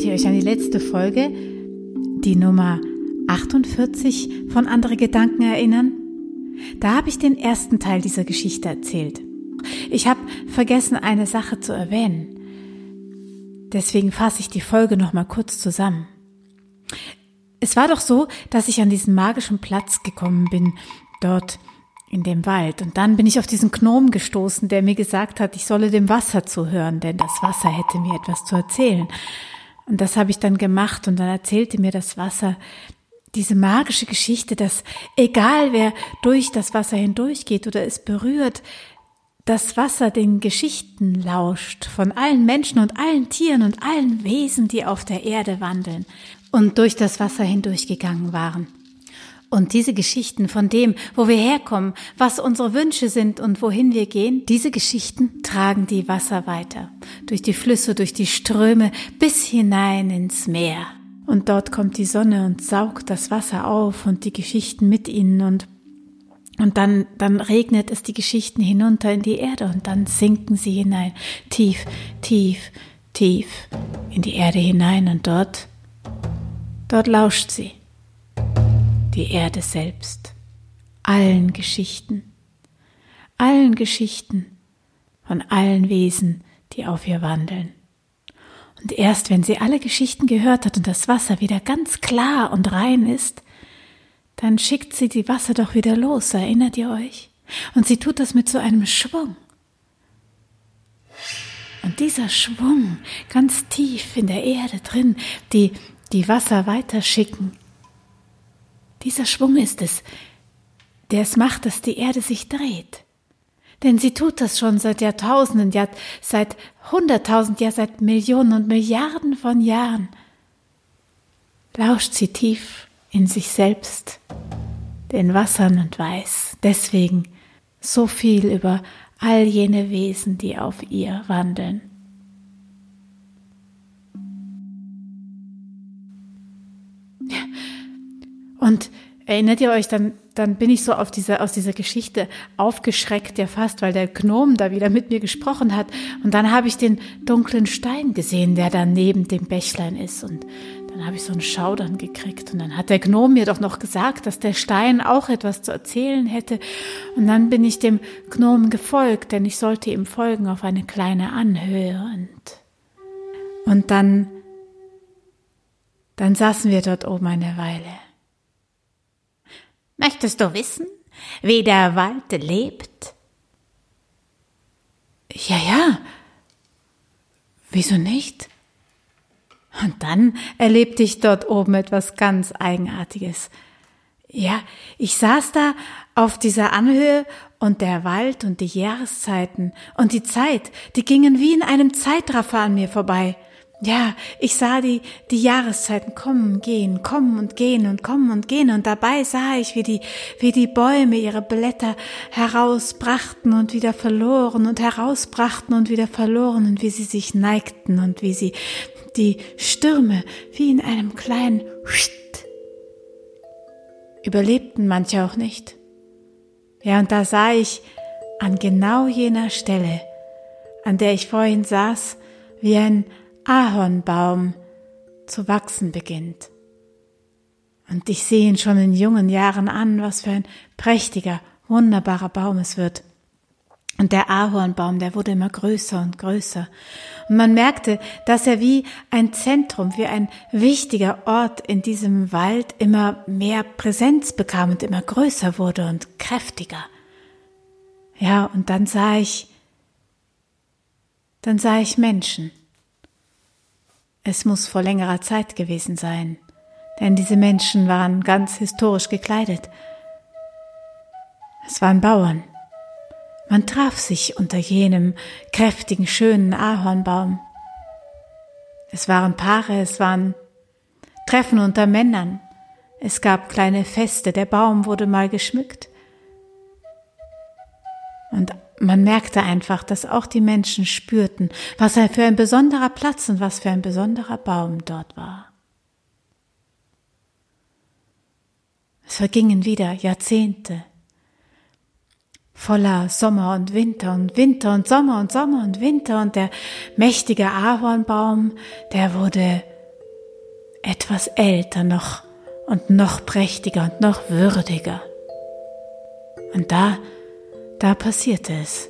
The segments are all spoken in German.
Könnt ihr euch an die letzte Folge, die Nummer 48 von Andere Gedanken erinnern? Da habe ich den ersten Teil dieser Geschichte erzählt. Ich habe vergessen, eine Sache zu erwähnen. Deswegen fasse ich die Folge noch mal kurz zusammen. Es war doch so, dass ich an diesen magischen Platz gekommen bin, dort in dem Wald. Und dann bin ich auf diesen Gnom gestoßen, der mir gesagt hat, ich solle dem Wasser zuhören, denn das Wasser hätte mir etwas zu erzählen. Und das habe ich dann gemacht und dann erzählte mir das Wasser diese magische Geschichte, dass egal wer durch das Wasser hindurchgeht oder es berührt, das Wasser den Geschichten lauscht von allen Menschen und allen Tieren und allen Wesen, die auf der Erde wandeln und durch das Wasser hindurchgegangen waren. Und diese Geschichten von dem, wo wir herkommen, was unsere Wünsche sind und wohin wir gehen, diese Geschichten tragen die Wasser weiter, durch die Flüsse, durch die Ströme, bis hinein ins Meer. Und dort kommt die Sonne und saugt das Wasser auf und die Geschichten mit ihnen. Und und dann, dann regnet es die Geschichten hinunter in die Erde und dann sinken sie hinein, tief, tief, tief in die Erde hinein und dort, dort lauscht sie, die Erde selbst, allen Geschichten, allen Geschichten von allen Wesen, die auf ihr wandeln. Und erst wenn sie alle Geschichten gehört hat und das Wasser wieder ganz klar und rein ist, dann schickt sie die Wasser doch wieder los, erinnert ihr euch? Und sie tut das mit so einem Schwung. Und dieser Schwung ganz tief in der Erde drin, die die Wasser weiterschicken, dieser Schwung ist es, der es macht, dass die Erde sich dreht. Denn sie tut das schon seit Jahrtausenden, ja, seit hunderttausend, ja, seit Millionen und Milliarden von Jahren. Lauscht sie tief in sich selbst, den Wassern und weiß deswegen so viel über all jene Wesen, die auf ihr wandeln. Und erinnert ihr euch, dann, dann bin ich so auf diese, aus dieser Geschichte aufgeschreckt, ja fast, weil der Gnom da wieder mit mir gesprochen hat. Und dann habe ich den dunklen Stein gesehen, der da neben dem Bächlein ist. Und dann habe ich so einen Schaudern gekriegt und dann hat der Gnom mir doch noch gesagt, dass der Stein auch etwas zu erzählen hätte. Und dann bin ich dem Gnom gefolgt, denn ich sollte ihm folgen auf eine kleine Anhöhe und, und dann, dann saßen wir dort oben eine Weile. Möchtest du wissen, wie der Wald lebt? Ja, ja. Wieso nicht? Und dann erlebte ich dort oben etwas ganz Eigenartiges. Ja, ich saß da auf dieser Anhöhe und der Wald und die Jahreszeiten und die Zeit, die gingen wie in einem Zeitraffer an mir vorbei. Ja, ich sah die, die Jahreszeiten kommen, gehen, kommen und gehen und kommen und gehen und dabei sah ich, wie die, wie die Bäume ihre Blätter herausbrachten und wieder verloren und herausbrachten und wieder verloren und wie sie sich neigten und wie sie die Stürme wie in einem kleinen Scht überlebten manche auch nicht. Ja, und da sah ich an genau jener Stelle, an der ich vorhin saß, wie ein Ahornbaum zu wachsen beginnt. Und ich sehe ihn schon in jungen Jahren an, was für ein prächtiger, wunderbarer Baum es wird. Und der Ahornbaum, der wurde immer größer und größer. Und man merkte, dass er wie ein Zentrum, wie ein wichtiger Ort in diesem Wald immer mehr Präsenz bekam und immer größer wurde und kräftiger. Ja, und dann sah ich, dann sah ich Menschen. Es muss vor längerer Zeit gewesen sein, denn diese Menschen waren ganz historisch gekleidet. Es waren Bauern. Man traf sich unter jenem kräftigen, schönen Ahornbaum. Es waren Paare, es waren Treffen unter Männern. Es gab kleine Feste, der Baum wurde mal geschmückt. Und man merkte einfach, dass auch die Menschen spürten, was er für ein besonderer Platz und was für ein besonderer Baum dort war. Es vergingen wieder Jahrzehnte voller Sommer und Winter und Winter und Sommer und Sommer und Winter und der mächtige Ahornbaum, der wurde etwas älter noch und noch prächtiger und noch würdiger. Und da, da passierte es.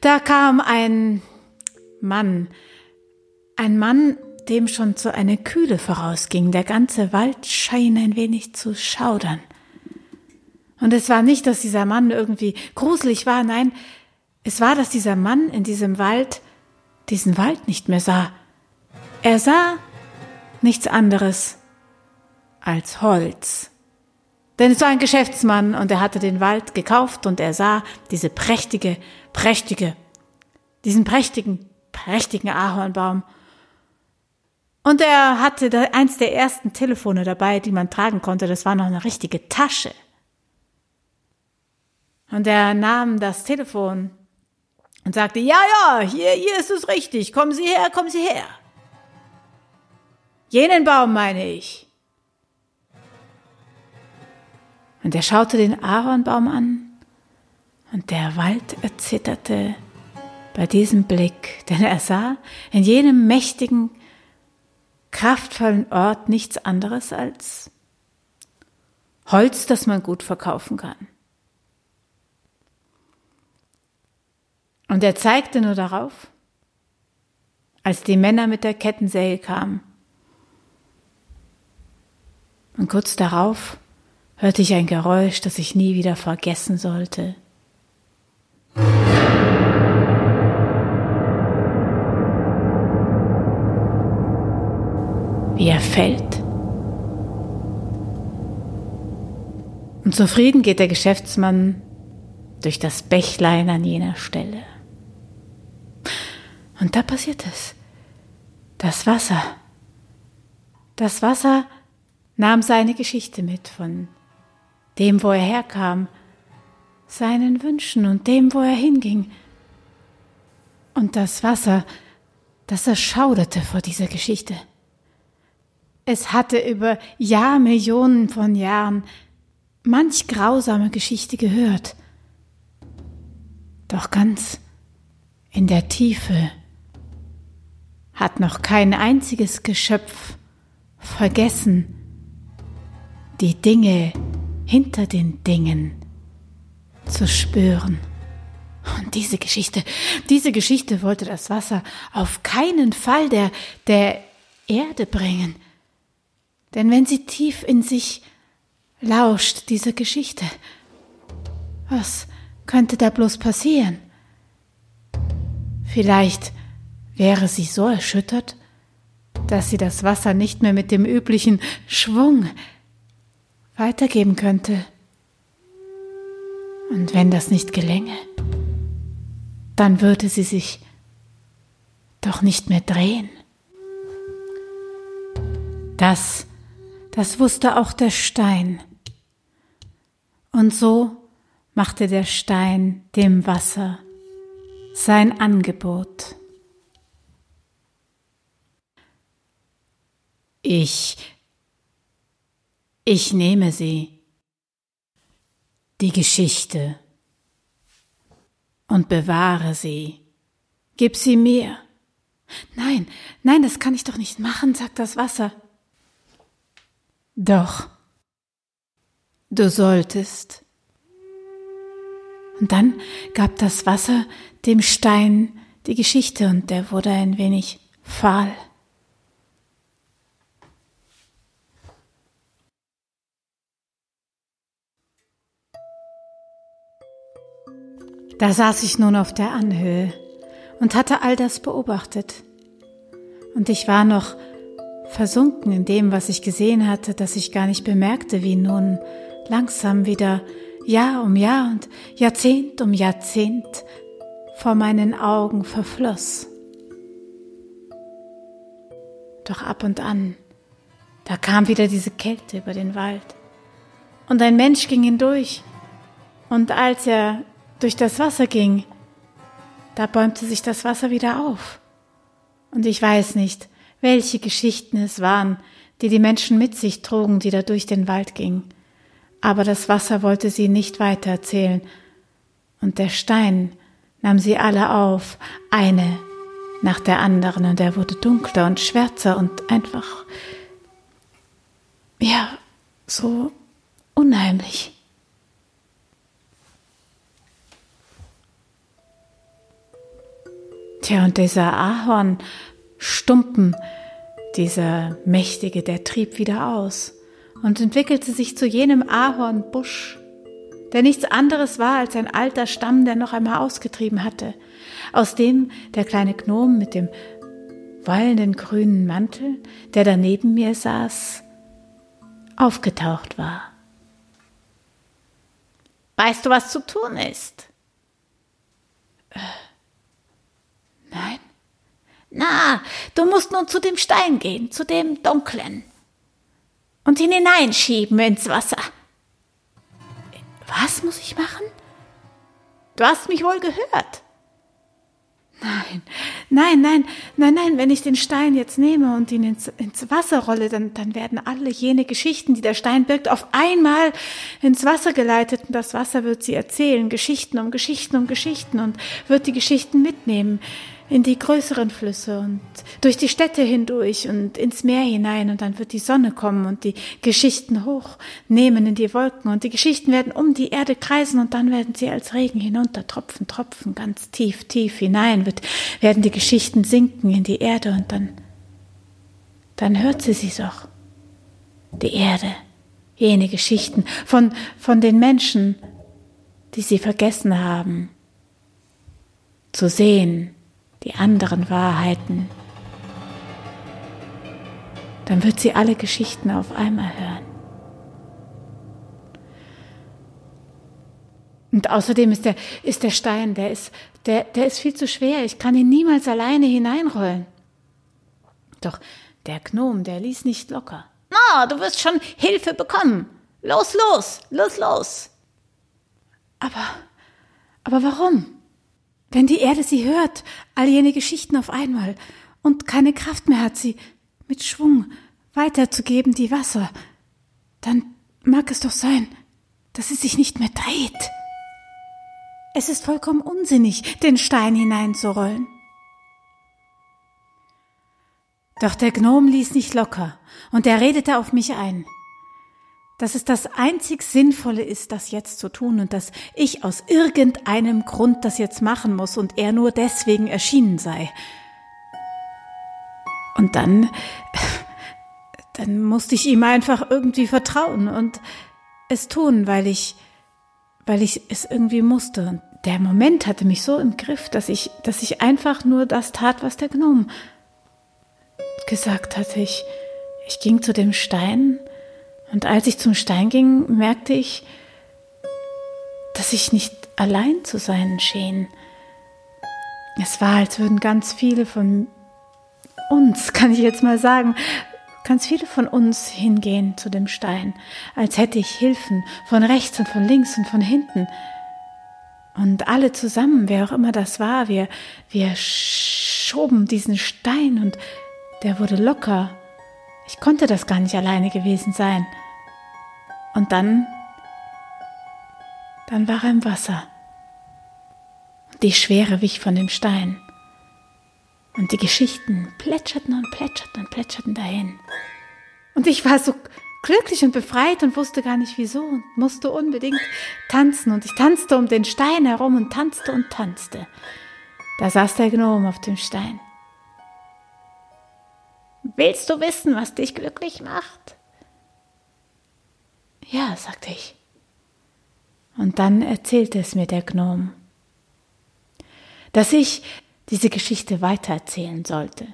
Da kam ein Mann, ein Mann, dem schon so eine Kühle vorausging. Der ganze Wald schien ein wenig zu schaudern. Und es war nicht, dass dieser Mann irgendwie gruselig war, nein, es war, dass dieser Mann in diesem Wald diesen Wald nicht mehr sah. Er sah nichts anderes als Holz. Denn es war ein Geschäftsmann und er hatte den Wald gekauft und er sah diese prächtige, prächtige, diesen prächtigen, prächtigen Ahornbaum. Und er hatte eins der ersten Telefone dabei, die man tragen konnte. Das war noch eine richtige Tasche. Und er nahm das Telefon und sagte, ja, ja, hier, hier ist es richtig. Kommen Sie her, kommen Sie her. Jenen Baum meine ich. Und er schaute den Ahornbaum an und der Wald erzitterte bei diesem Blick, denn er sah in jenem mächtigen, kraftvollen Ort nichts anderes als Holz, das man gut verkaufen kann. Und er zeigte nur darauf, als die Männer mit der Kettensäge kamen. Und kurz darauf hörte ich ein Geräusch, das ich nie wieder vergessen sollte. Wie er fällt. Und zufrieden geht der Geschäftsmann durch das Bächlein an jener Stelle. Und da passiert es. Das Wasser. Das Wasser nahm seine Geschichte mit von dem, wo er herkam, seinen Wünschen und dem, wo er hinging. Und das Wasser, das erschauderte vor dieser Geschichte. Es hatte über Jahrmillionen von Jahren manch grausame Geschichte gehört. Doch ganz in der Tiefe hat noch kein einziges Geschöpf vergessen, die Dinge hinter den Dingen zu spüren. Und diese Geschichte, diese Geschichte wollte das Wasser auf keinen Fall der, der Erde bringen. Denn wenn sie tief in sich lauscht, diese Geschichte, was könnte da bloß passieren? Vielleicht wäre sie so erschüttert, dass sie das Wasser nicht mehr mit dem üblichen Schwung weitergeben könnte. Und wenn das nicht gelänge, dann würde sie sich doch nicht mehr drehen. Das, das wusste auch der Stein. Und so machte der Stein dem Wasser sein Angebot. Ich, ich nehme sie, die Geschichte, und bewahre sie. Gib sie mir. Nein, nein, das kann ich doch nicht machen, sagt das Wasser. Doch, du solltest. Und dann gab das Wasser dem Stein die Geschichte und der wurde ein wenig fahl. Da saß ich nun auf der Anhöhe und hatte all das beobachtet. Und ich war noch versunken in dem, was ich gesehen hatte, dass ich gar nicht bemerkte, wie nun langsam wieder Jahr um Jahr und Jahrzehnt um Jahrzehnt vor meinen Augen verfloss. Doch ab und an, da kam wieder diese Kälte über den Wald. Und ein Mensch ging hindurch. Und als er durch das Wasser ging, da bäumte sich das Wasser wieder auf. Und ich weiß nicht, welche Geschichten es waren, die die Menschen mit sich trugen, die da durch den Wald gingen. Aber das Wasser wollte sie nicht weiter erzählen, und der Stein nahm sie alle auf, eine nach der anderen und er wurde dunkler und schwärzer und einfach, ja, so unheimlich. Tja, und dieser Ahornstumpen, dieser mächtige, der trieb wieder aus und entwickelte sich zu jenem Ahornbusch, der nichts anderes war als ein alter Stamm, der noch einmal ausgetrieben hatte, aus dem der kleine Gnom mit dem wallenden grünen Mantel, der da neben mir saß, aufgetaucht war. Weißt du, was zu tun ist? Äh. Na, du musst nun zu dem Stein gehen, zu dem dunklen, und ihn hineinschieben ins Wasser. Was muss ich machen? Du hast mich wohl gehört. Nein, nein, nein, nein, nein, wenn ich den Stein jetzt nehme und ihn ins, ins Wasser rolle, dann, dann werden alle jene Geschichten, die der Stein birgt, auf einmal ins Wasser geleitet und das Wasser wird sie erzählen, Geschichten um Geschichten um Geschichten und wird die Geschichten mitnehmen in die größeren Flüsse und durch die Städte hindurch und ins Meer hinein und dann wird die Sonne kommen und die Geschichten hochnehmen in die Wolken und die Geschichten werden um die Erde kreisen und dann werden sie als Regen hinunter tropfen, tropfen ganz tief, tief hinein, wird, werden die Geschichten sinken in die Erde und dann, dann hört sie sie doch. Die Erde, jene Geschichten von, von den Menschen, die sie vergessen haben, zu sehen, die anderen Wahrheiten, dann wird sie alle Geschichten auf einmal hören. Und außerdem ist der, ist der Stein, der ist, der, der ist viel zu schwer. Ich kann ihn niemals alleine hineinrollen. Doch der Gnom, der ließ nicht locker. Na, du wirst schon Hilfe bekommen. Los, los, los, los. Aber, aber warum? Wenn die Erde sie hört, all jene Geschichten auf einmal, und keine Kraft mehr hat, sie mit Schwung weiterzugeben, die Wasser, dann mag es doch sein, dass sie sich nicht mehr dreht. Es ist vollkommen unsinnig, den Stein hineinzurollen. Doch der Gnom ließ nicht locker, und er redete auf mich ein dass es das einzig Sinnvolle ist, das jetzt zu tun und dass ich aus irgendeinem Grund das jetzt machen muss und er nur deswegen erschienen sei. Und dann, dann musste ich ihm einfach irgendwie vertrauen und es tun, weil ich, weil ich es irgendwie musste. Und der Moment hatte mich so im Griff, dass ich, dass ich einfach nur das tat, was der Gnom gesagt hatte. Ich, ich ging zu dem Stein und als ich zum Stein ging, merkte ich, dass ich nicht allein zu sein schien. Es war, als würden ganz viele von uns, kann ich jetzt mal sagen, ganz viele von uns hingehen zu dem Stein, als hätte ich Hilfen von rechts und von links und von hinten. Und alle zusammen, wer auch immer das war, wir, wir schoben diesen Stein und der wurde locker ich konnte das gar nicht alleine gewesen sein. Und dann, dann war er im Wasser. Die Schwere wich von dem Stein. Und die Geschichten plätscherten und plätscherten und plätscherten dahin. Und ich war so glücklich und befreit und wusste gar nicht wieso und musste unbedingt tanzen. Und ich tanzte um den Stein herum und tanzte und tanzte. Da saß der Gnom auf dem Stein. Willst du wissen, was dich glücklich macht? Ja, sagte ich. Und dann erzählte es mir der Gnom, dass ich diese Geschichte weitererzählen sollte.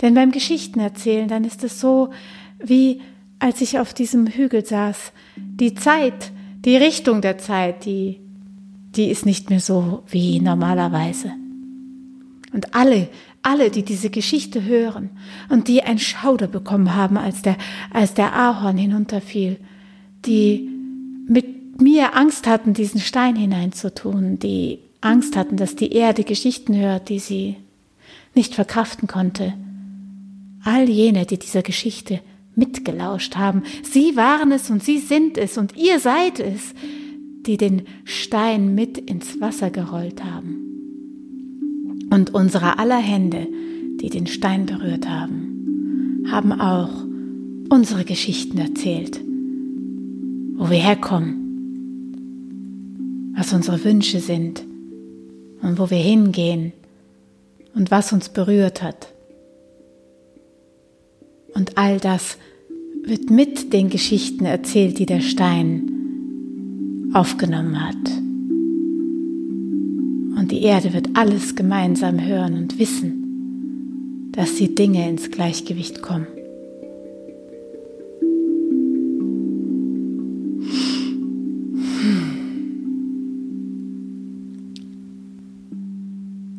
Denn beim Geschichtenerzählen, dann ist es so, wie als ich auf diesem Hügel saß, die Zeit, die Richtung der Zeit, die, die ist nicht mehr so wie normalerweise. Und alle, alle, die diese Geschichte hören und die ein Schauder bekommen haben, als der, als der Ahorn hinunterfiel, die mit mir Angst hatten, diesen Stein hineinzutun, die Angst hatten, dass die Erde Geschichten hört, die sie nicht verkraften konnte. All jene, die dieser Geschichte mitgelauscht haben, sie waren es und sie sind es und ihr seid es, die den Stein mit ins Wasser gerollt haben. Und unsere aller Hände, die den Stein berührt haben, haben auch unsere Geschichten erzählt, wo wir herkommen, was unsere Wünsche sind und wo wir hingehen und was uns berührt hat. Und all das wird mit den Geschichten erzählt, die der Stein aufgenommen hat. Und die Erde wird alles gemeinsam hören und wissen, dass die Dinge ins Gleichgewicht kommen.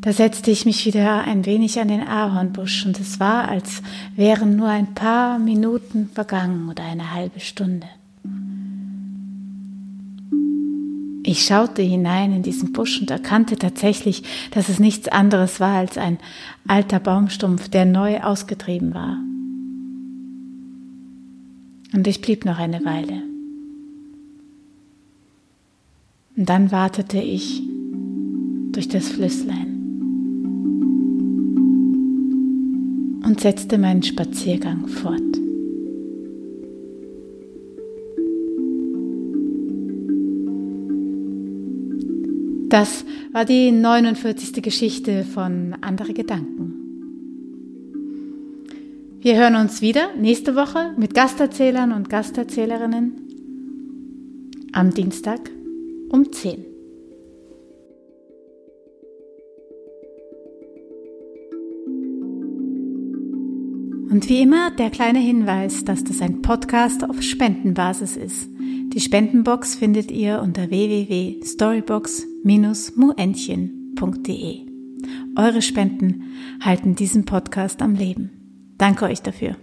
Da setzte ich mich wieder ein wenig an den Ahornbusch und es war, als wären nur ein paar Minuten vergangen oder eine halbe Stunde. Ich schaute hinein in diesen Busch und erkannte tatsächlich, dass es nichts anderes war als ein alter Baumstumpf, der neu ausgetrieben war. Und ich blieb noch eine Weile. Und dann wartete ich durch das Flüsslein. und setzte meinen Spaziergang fort. Das war die 49. Geschichte von Andere Gedanken. Wir hören uns wieder nächste Woche mit Gasterzählern und Gasterzählerinnen am Dienstag um 10. Und wie immer der kleine Hinweis, dass das ein Podcast auf Spendenbasis ist. Die Spendenbox findet ihr unter www.storybox-muentchen.de. Eure Spenden halten diesen Podcast am Leben. Danke euch dafür.